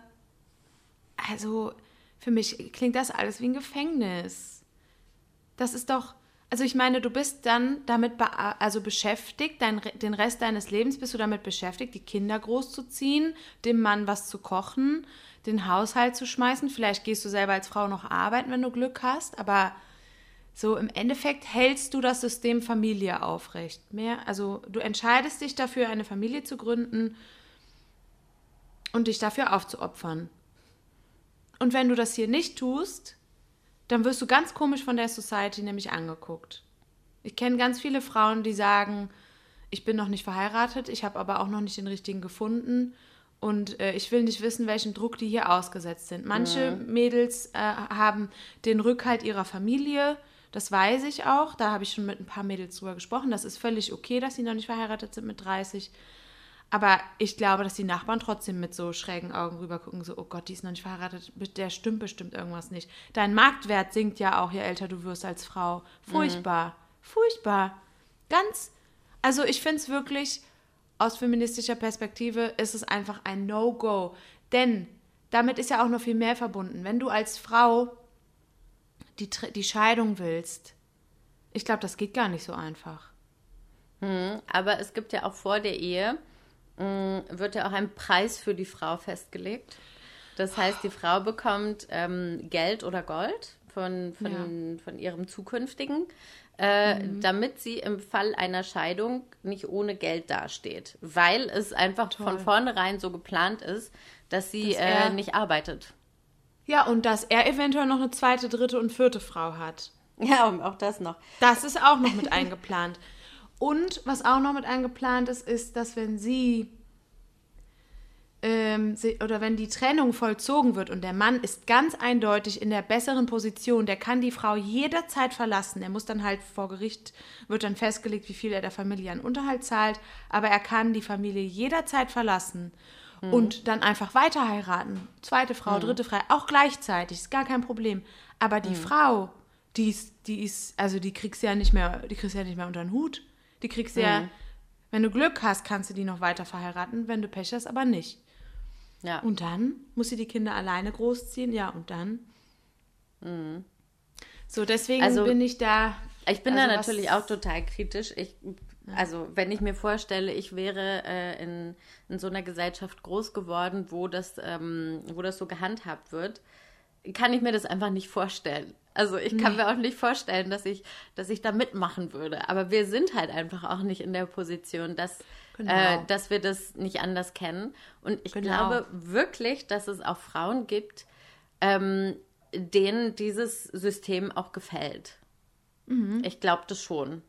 also für mich klingt das alles wie ein Gefängnis. Das ist doch, also ich meine, du bist dann damit be also beschäftigt, dein, den Rest deines Lebens bist du damit beschäftigt, die Kinder großzuziehen, dem Mann was zu kochen, den Haushalt zu schmeißen. Vielleicht gehst du selber als Frau noch arbeiten, wenn du Glück hast, aber so im Endeffekt hältst du das System Familie aufrecht. Mehr, also du entscheidest dich dafür, eine Familie zu gründen und dich dafür aufzuopfern. Und wenn du das hier nicht tust, dann wirst du ganz komisch von der Society nämlich angeguckt. Ich kenne ganz viele Frauen, die sagen, ich bin noch nicht verheiratet, ich habe aber auch noch nicht den richtigen gefunden und äh, ich will nicht wissen, welchem Druck die hier ausgesetzt sind. Manche mhm. Mädels äh, haben den Rückhalt ihrer Familie, das weiß ich auch. Da habe ich schon mit ein paar Mädels drüber gesprochen. Das ist völlig okay, dass sie noch nicht verheiratet sind mit 30. Aber ich glaube, dass die Nachbarn trotzdem mit so schrägen Augen rüber gucken, so, oh Gott, die ist noch nicht verheiratet, der stimmt bestimmt irgendwas nicht. Dein Marktwert sinkt ja auch, je älter du wirst als Frau. Furchtbar, mhm. furchtbar. Ganz, also ich finde es wirklich, aus feministischer Perspektive ist es einfach ein No-Go. Denn damit ist ja auch noch viel mehr verbunden. Wenn du als Frau die, die Scheidung willst, ich glaube, das geht gar nicht so einfach. Hm, aber es gibt ja auch vor der Ehe, mh, hm, wird ja auch ein Preis für die Frau festgelegt. Das heißt, die Frau bekommt ähm, Geld oder Gold von, von, ja. von ihrem zukünftigen, äh, mhm. damit sie im Fall einer Scheidung nicht ohne Geld dasteht. Weil es einfach Toll. von vornherein so geplant ist, dass sie dass äh, nicht arbeitet. Ja, und dass er eventuell noch eine zweite, dritte und vierte Frau hat. Ja, auch das noch. Das ist auch noch mit eingeplant. Und was auch noch mit eingeplant ist, ist, dass wenn sie ähm, oder wenn die Trennung vollzogen wird und der Mann ist ganz eindeutig in der besseren Position, der kann die Frau jederzeit verlassen. Er muss dann halt vor Gericht, wird dann festgelegt, wie viel er der Familie an Unterhalt zahlt, aber er kann die Familie jederzeit verlassen mhm. und dann einfach weiter heiraten. Zweite Frau, mhm. dritte Frau, auch gleichzeitig, ist gar kein Problem. Aber die mhm. Frau, die ist, die ist, also die kriegst du ja nicht mehr, die kriegst ja nicht mehr unter den Hut. Die kriegst ja, mhm. wenn du Glück hast, kannst du die noch weiter verheiraten, wenn du Pech hast, aber nicht. Ja. Und dann muss sie die Kinder alleine großziehen, ja, und dann. Mhm. So, deswegen also, bin ich da. Ich bin also da natürlich auch total kritisch. Ich, also, wenn ich mir vorstelle, ich wäre äh, in, in so einer Gesellschaft groß geworden, wo das, ähm, wo das so gehandhabt wird, kann ich mir das einfach nicht vorstellen. Also ich kann nee. mir auch nicht vorstellen, dass ich, dass ich da mitmachen würde. Aber wir sind halt einfach auch nicht in der Position, dass, genau. äh, dass wir das nicht anders kennen. Und ich genau. glaube wirklich, dass es auch Frauen gibt, ähm, denen dieses System auch gefällt. Mhm. Ich glaube das schon.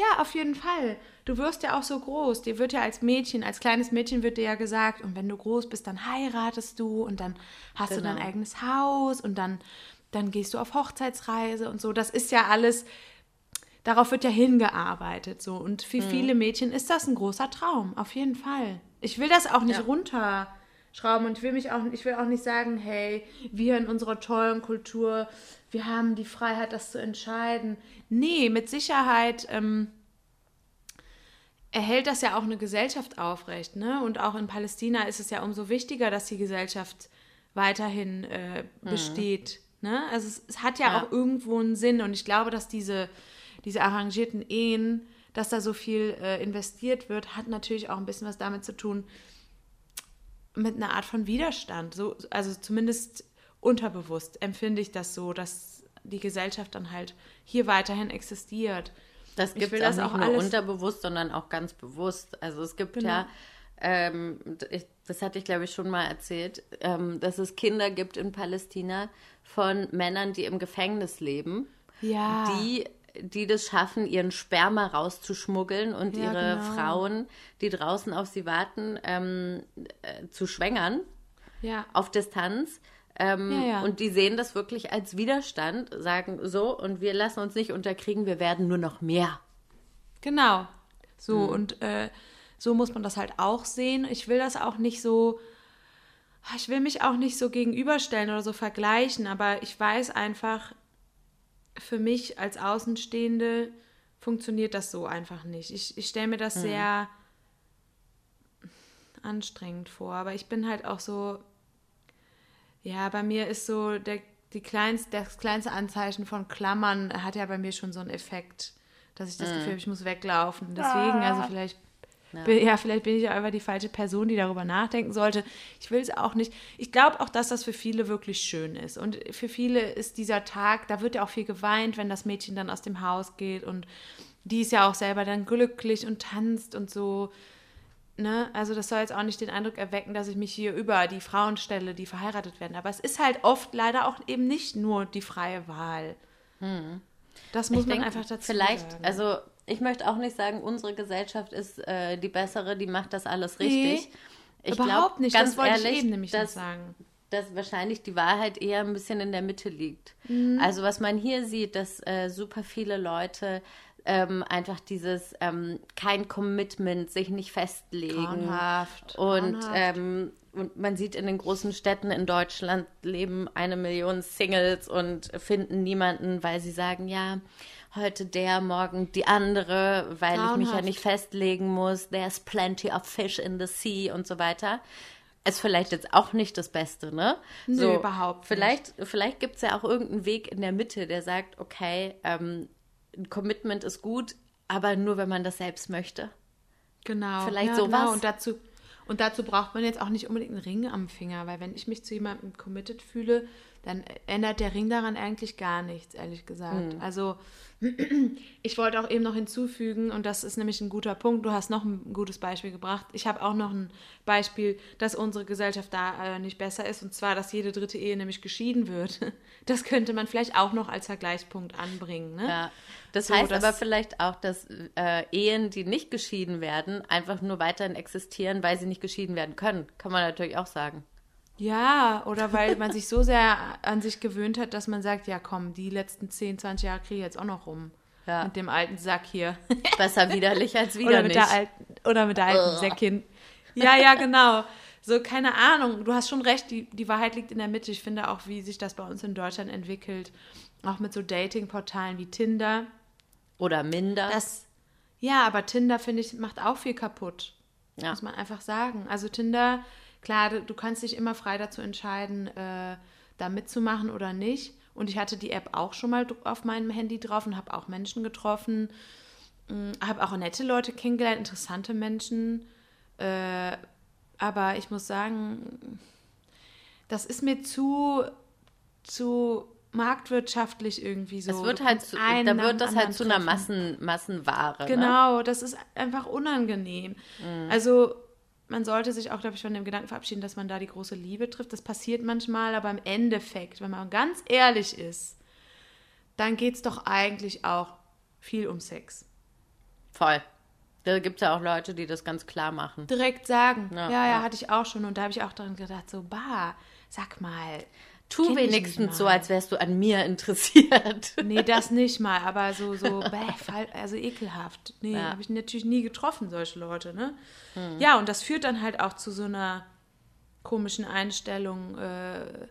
Ja, auf jeden Fall. Du wirst ja auch so groß. Dir wird ja als Mädchen, als kleines Mädchen wird dir ja gesagt, und wenn du groß bist, dann heiratest du und dann hast genau. du dein genau. eigenes Haus und dann, dann gehst du auf Hochzeitsreise und so. Das ist ja alles, darauf wird ja hingearbeitet. So. Und für mhm. viele Mädchen ist das ein großer Traum, auf jeden Fall. Ich will das auch nicht ja. runterschrauben und ich will mich auch, ich will auch nicht sagen, hey, wir in unserer tollen Kultur, wir haben die Freiheit, das zu entscheiden. Nee, mit Sicherheit ähm, erhält das ja auch eine Gesellschaft aufrecht. Ne? Und auch in Palästina ist es ja umso wichtiger, dass die Gesellschaft weiterhin äh, mhm. besteht. Mhm. Ne? Also es, es, hat ja, ja, auch irgendwo einen Sinn. Und ich glaube, dass diese, diese arrangierten Ehen, dass da so viel äh, investiert wird, hat natürlich auch ein bisschen was damit zu tun, mit einer Art von Widerstand. So, also zumindest unterbewusst empfinde ich das so, dass die Gesellschaft dann halt hier weiterhin existiert. Das gibt es auch nicht nur unterbewusst, sondern auch ganz bewusst. Also es gibt genau. ja, ähm, ich, das hatte ich glaube ich schon mal erzählt, ähm, dass es Kinder gibt in Palästina von Männern, die im Gefängnis leben, ja. die die das schaffen, ihren Sperma rauszuschmuggeln und ja, ihre genau. Frauen, die draußen auf sie warten, ähm, äh, zu schwängern ja. auf Distanz. Ähm, ja, ja. Und die sehen das wirklich als Widerstand, sagen so, und wir lassen uns nicht unterkriegen, wir werden nur noch mehr. Genau. So, mhm. und äh, so muss man das halt auch sehen. Ich will das auch nicht so ich will mich auch nicht so gegenüberstellen oder so vergleichen, aber ich weiß einfach, für mich als Außenstehende funktioniert das so einfach nicht. Ich, ich stelle mir das Hm. sehr anstrengend vor, aber ich bin halt auch so, ja, bei mir ist so der, die kleinste, das kleinste Anzeichen von Klammern hat ja bei mir schon so einen Effekt, dass ich das Hm. Gefühl habe, ich muss weglaufen. Deswegen, Ah. also vielleicht Bin, ja, vielleicht bin ich ja einfach die falsche Person, die darüber nachdenken sollte. Ich will es auch nicht. Ich glaube auch, dass das für viele wirklich schön ist. Und für viele ist dieser Tag, da wird ja auch viel geweint, wenn das Mädchen dann aus dem Haus geht. Und die ist ja auch selber dann glücklich und tanzt und so. Ne? Also das soll jetzt auch nicht den Eindruck erwecken, dass ich mich hier über die Frauen stelle, die verheiratet werden. Aber es ist halt oft leider auch eben nicht nur die freie Wahl. Das muss Ich man denke, einfach dazu vielleicht, sagen. also ich möchte auch nicht sagen, unsere Gesellschaft ist äh, die bessere, die macht das alles Nee, richtig. ich Überhaupt glaub, nicht, ganz das wollte ehrlich, ich eben nämlich dass, sagen. dass wahrscheinlich die Wahrheit eher ein bisschen in der Mitte liegt. Mhm. Also was man hier sieht, dass äh, super viele Leute ähm, einfach dieses ähm, kein Commitment, sich nicht festlegen. Grauenhaft, Und, grauenhaft. ähm, und man sieht in den großen Städten in Deutschland leben eine Million Singles und finden niemanden, weil sie sagen, ja, heute der, morgen die andere, weil ich mich ja Grauenhaft. nicht festlegen muss. There's plenty of fish in the sea und so weiter. Ist vielleicht jetzt auch nicht das Beste, ne? Nö, überhaupt nicht. Vielleicht, vielleicht gibt es ja auch irgendeinen Weg in der Mitte, der sagt, okay, ähm, ein Commitment ist gut, aber nur, wenn man das selbst möchte. Genau. Vielleicht ja, sowas. Genau. Und dazu, und dazu braucht man jetzt auch nicht unbedingt einen Ring am Finger, weil wenn ich mich zu jemandem committed fühle, dann ändert der Ring daran eigentlich gar nichts, ehrlich gesagt. Hm. Also ich wollte auch eben noch hinzufügen, und das ist nämlich ein guter Punkt, du hast noch ein gutes Beispiel gebracht. Ich habe auch noch ein Beispiel, dass unsere Gesellschaft da äh, nicht besser ist, und zwar, dass jede dritte Ehe nämlich geschieden wird. Das könnte man vielleicht auch noch als Vergleichspunkt anbringen. Ne? Ja. Das So, heißt aber vielleicht auch, dass äh, Ehen, die nicht geschieden werden, einfach nur weiterhin existieren, weil sie nicht geschieden werden können. Kann man natürlich auch sagen. Ja, oder weil man sich so sehr an sich gewöhnt hat, dass man sagt, ja komm, die letzten 10, 20 Jahre kriege ich jetzt auch noch rum. Ja. Mit dem alten Sack hier. Besser widerlich als wieder oder, mit nicht. der alten, oder mit der alten Säckin. Ja, ja, genau. So, keine Ahnung. Du hast schon recht, die, die Wahrheit liegt in der Mitte. Ich finde auch, wie sich das bei uns in Deutschland entwickelt. Auch mit so Dating-Portalen wie Tinder. Oder minder. Das, ja, aber Tinder, finde ich, macht auch viel kaputt. Ja. Muss man einfach sagen. Also Tinder, klar, du, du kannst dich immer frei dazu entscheiden, äh, da mitzumachen oder nicht. Und ich hatte die App auch schon mal auf meinem Handy drauf und habe auch Menschen getroffen. Habe auch nette Leute kennengelernt, interessante Menschen. Äh, aber ich muss sagen, das ist mir zu, zu marktwirtschaftlich irgendwie so. es wird halt zu, da wird das halt zu einer. Massen, Massenware. Ne? Genau, das ist einfach unangenehm. Mhm. Also man sollte sich auch, glaube ich, von dem Gedanken verabschieden, dass man da die große Liebe trifft. Das passiert manchmal, aber im Endeffekt, wenn man ganz ehrlich ist, dann geht es doch eigentlich auch viel um Sex. Voll. Da gibt es ja auch Leute, die das ganz klar machen. Direkt sagen. Ja, Ja, ja, hatte ich auch schon. Und da habe ich auch daran gedacht, so, bah, sag mal. Tu wenigstens so, als wärst du an mir interessiert. Nee, das nicht mal, aber so, so, bäh, also ekelhaft. Nee, Ja. habe ich natürlich nie getroffen, solche Leute, ne? Ja, und das führt dann halt auch zu so einer komischen Einstellung, äh,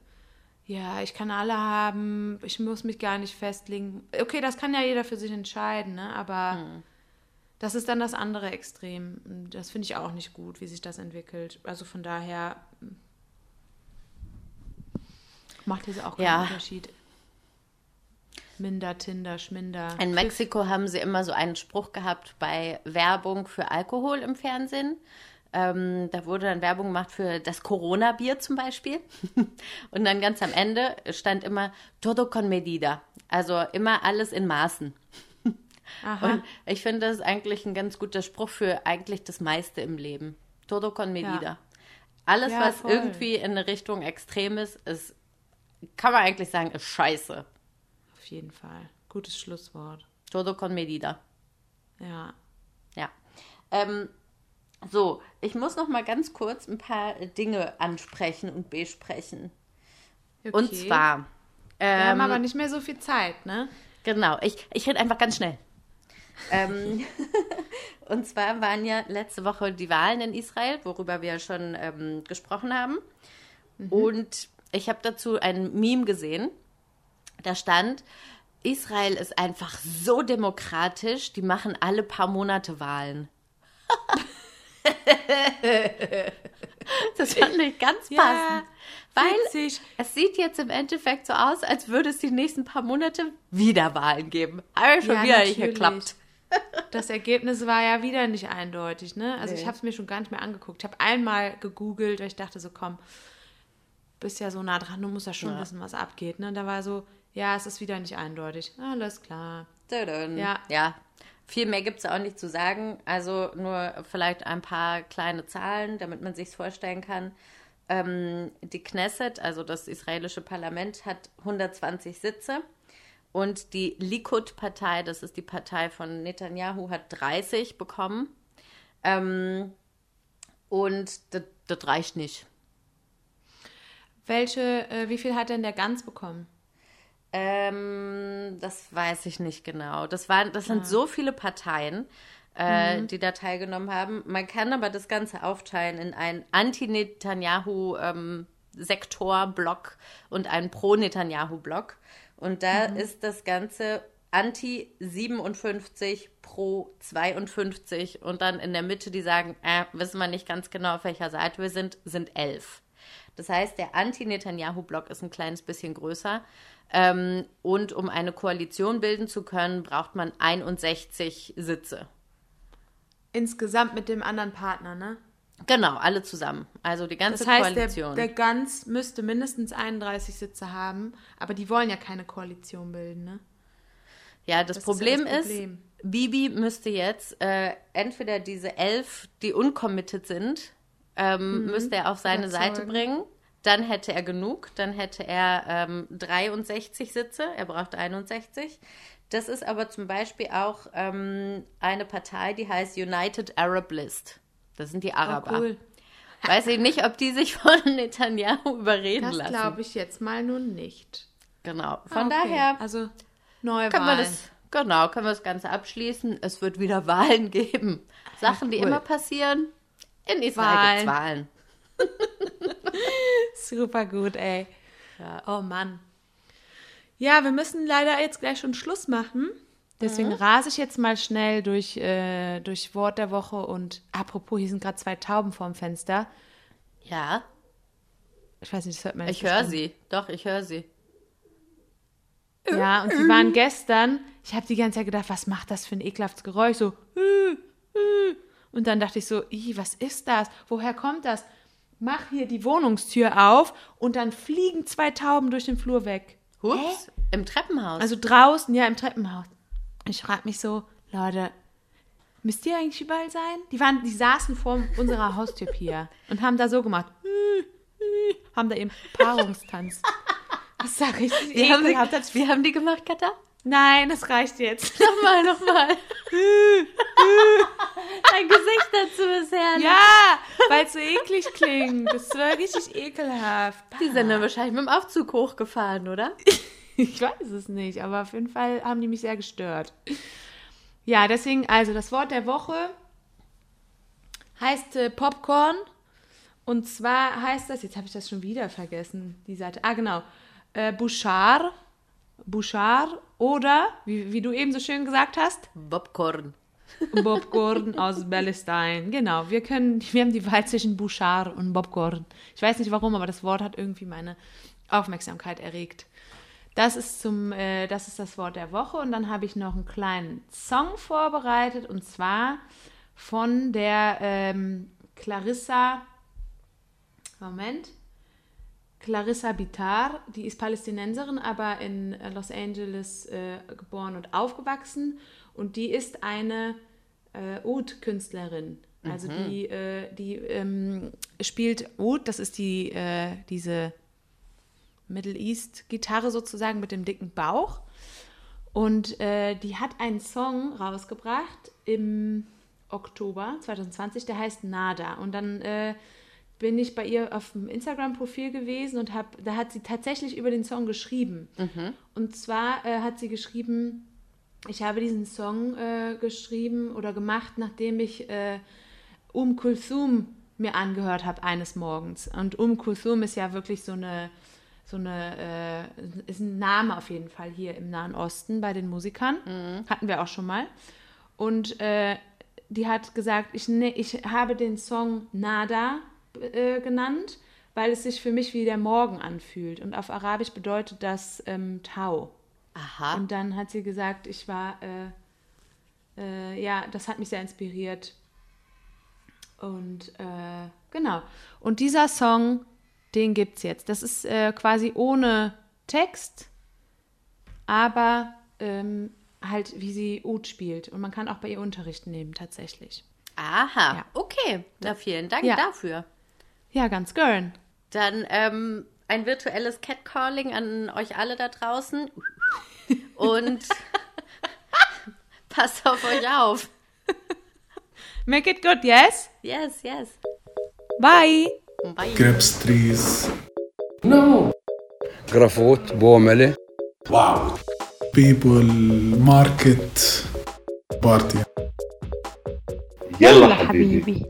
ja, ich kann alle haben, ich muss mich gar nicht festlegen. Okay, das kann ja jeder für sich entscheiden, ne? Aber das ist dann das andere Extrem. Das finde ich auch nicht gut, wie sich das entwickelt. Also von daher macht es auch keinen Ja. Unterschied. Minder, Tinder, Schminder. In Mexiko haben sie immer so einen Spruch gehabt bei Werbung für Alkohol im Fernsehen. Ähm, da wurde dann Werbung gemacht für das Corona-Bier zum Beispiel. Und dann ganz am Ende stand immer todo con medida. Also immer alles in Maßen. Aha. Und ich finde, das ist eigentlich ein ganz guter Spruch für eigentlich das meiste im Leben. Todo con medida. Ja. Alles, Ja, was voll. irgendwie in eine Richtung extrem ist, ist, kann man eigentlich sagen, ist scheiße. Auf jeden Fall. Gutes Schlusswort. Todo con medida. Ja. Ja. Ähm, so, ich muss noch mal ganz kurz ein paar Dinge ansprechen und besprechen. Okay. Und zwar, Wir haben ähm, aber nicht mehr so viel Zeit, ne? genau, ich, ich rede einfach ganz schnell. ähm, und zwar waren ja letzte Woche die Wahlen in Israel, worüber wir schon ähm, gesprochen haben. Und ich habe dazu ein Meme gesehen. Da stand, Israel ist einfach so demokratisch, die machen alle paar Monate Wahlen. das fand ich ganz Ja, passend. weil witzig. es sieht jetzt im Endeffekt so aus, als würde es die nächsten paar Monate wieder Wahlen geben. Aber schon Ja, wieder nicht geklappt. Das Ergebnis war ja wieder nicht eindeutig, ne? Also ich Nee. habe es mir schon gar nicht mehr angeguckt. Ich habe einmal gegoogelt, weil ich dachte so, komm, bist ja so nah dran, du musst ja schon Ja. wissen, was abgeht, ne? Und da war so, ja, es ist wieder nicht eindeutig. Alles klar. Ja. ja. Viel mehr gibt es auch nicht zu sagen. Also nur vielleicht ein paar kleine Zahlen, damit man sich vorstellen kann. Ähm, die Knesset, also das israelische Parlament, hat 120 Sitze. Und die Likud-Partei, das ist die Partei von Netanyahu, hat 30 bekommen. Ähm, und das, das reicht nicht. Welche, äh, wie viel hat denn der Ganz bekommen? Ähm, das weiß ich nicht genau. Das, waren, das sind so viele Parteien, äh, die da teilgenommen haben. Man kann aber das Ganze aufteilen in einen Anti-Netanyahu-Sektor-Block und einen Pro-Netanyahu-Block. Und da ist das Ganze Anti 57 pro 52 und dann in der Mitte, die sagen, äh, wissen wir nicht ganz genau, auf welcher Seite wir sind, sind elf. Das heißt, der Anti-Netanyahu-Block ist ein kleines bisschen größer. Ähm, und um eine Koalition bilden zu können, braucht man 61 Sitze. Insgesamt mit dem anderen Partner, ne? Genau, alle zusammen. Also die ganze Das heißt, der, Koalition. der Ganz müsste mindestens 31 Sitze haben, aber die wollen ja keine Koalition bilden, ne? ja, das, das ist ja Problem das ist, Problem. Bibi müsste jetzt äh, entweder diese elf, die uncommitted sind, ähm, müsste er auf seine Mhm. Überzeugen. Seite bringen. Dann hätte er genug. Dann hätte er ähm, 63 Sitze. Er braucht 61. Das ist aber zum Beispiel auch ähm, eine Partei, die heißt United Arab List. Das sind die Oh, Araber. cool. Weiß ich nicht, ob die sich von Netanyahu überreden Das lassen. glaube ich jetzt mal nun nicht. Genau. Ah, Von okay. daher Also Neuwahlen. können wir das, genau, können wir das Ganze abschließen. Es wird wieder Wahlen geben. Sachen, die Cool. immer passieren. In Israel gibt Wahlen. Super gut, ey. Oh Mann. Ja, wir müssen leider jetzt gleich schon Schluss machen. Deswegen rase ich jetzt mal schnell durch, äh, durch Wort der Woche und apropos, hier sind gerade zwei Tauben vorm Fenster. Ja, Ich weiß nicht, das hört man jetzt ich höre sie. Doch, ich höre sie. Ja, und die waren gestern, ich habe die ganze Zeit gedacht, was macht das für ein ekelhaftes Geräusch? So, äh, äh. Und dann dachte ich so, was ist das? Woher kommt das? Mach hier die Wohnungstür auf und dann fliegen zwei Tauben durch den Flur weg. Hups, im Treppenhaus. Also draußen, ja, im Treppenhaus. Ich frage mich so, Leute, müsst ihr eigentlich überall sein? Die, waren, die saßen vor unserer Haustür Pia und haben da so gemacht. Haben da ihren Paarungstanz. Das sag ich. wie, haben ekelhaft. die, wie haben die gemacht, Katha? Nein, das reicht jetzt. Nochmal, nochmal. Dein Gesicht dazu ist herrlich. Ja, weil es so eklig klingt. Das war richtig ekelhaft. Die sind dann wahrscheinlich mit dem Aufzug hochgefahren, oder? Ich weiß es nicht, aber auf jeden Fall haben die mich sehr gestört. Ja, deswegen, also das Wort der Woche heißt äh, Popcorn. Und zwar heißt das, jetzt habe ich das schon wieder vergessen, die Seite. Ah, genau. Äh, Bouchard. Bouchard oder, wie, wie du eben so schön gesagt hast, Popcorn. Bobcorn aus Palestine. Genau, wir können, wir haben die Wahl zwischen Bouchard und Bobcorn. Ich weiß nicht warum, aber das Wort hat irgendwie meine Aufmerksamkeit erregt. Das ist zum, äh, das ist das Wort der Woche und dann habe ich noch einen kleinen Song vorbereitet und zwar von der ähm, Clarissa. Moment. Clarissa Bitar, die ist Palästinenserin, aber in Los Angeles äh, geboren und aufgewachsen. Und die ist eine äh, Oud-Künstlerin. Also die, äh, die ähm, spielt Oud, das ist die, äh, diese Middle East-Gitarre sozusagen mit dem dicken Bauch. Und äh, die hat einen Song rausgebracht im Oktober 2020, der heißt Nada. Und dann äh, bin ich bei ihr auf dem Instagram-Profil gewesen und hab, da hat sie tatsächlich über den Song geschrieben. Und zwar äh, hat sie geschrieben, ich habe diesen Song äh, geschrieben oder gemacht, nachdem ich äh, Um Kulthum mir angehört habe eines Morgens. Und Um Kulsum ist ja wirklich so eine, so eine, äh, ist ein Name auf jeden Fall hier im Nahen Osten bei den Musikern. Hatten wir auch schon mal. Und äh, die hat gesagt, ich, ne, ich habe den Song Nada äh, genannt, weil es sich für mich wie der Morgen anfühlt. Und auf Arabisch bedeutet das ähm, Tau. Aha. Und dann hat sie gesagt, ich war, äh, äh, ja, das hat mich sehr inspiriert. Und äh, genau. Und dieser Song, den gibt's jetzt. Das ist äh, quasi ohne Text, aber ähm, halt, wie sie Ud spielt. Und man kann auch bei ihr Unterricht nehmen, tatsächlich. Aha. Ja. Okay. Na, vielen Dank Ja. dafür. Ja, ganz gern. Dann ähm, ein virtuelles Catcalling an euch alle da draußen. Und passt auf euch auf. Make it good, yes? Yes, yes. Bye! Bye. grapes trees, No. جرافوت بومله Wow. people, market, party. يلا حبيبي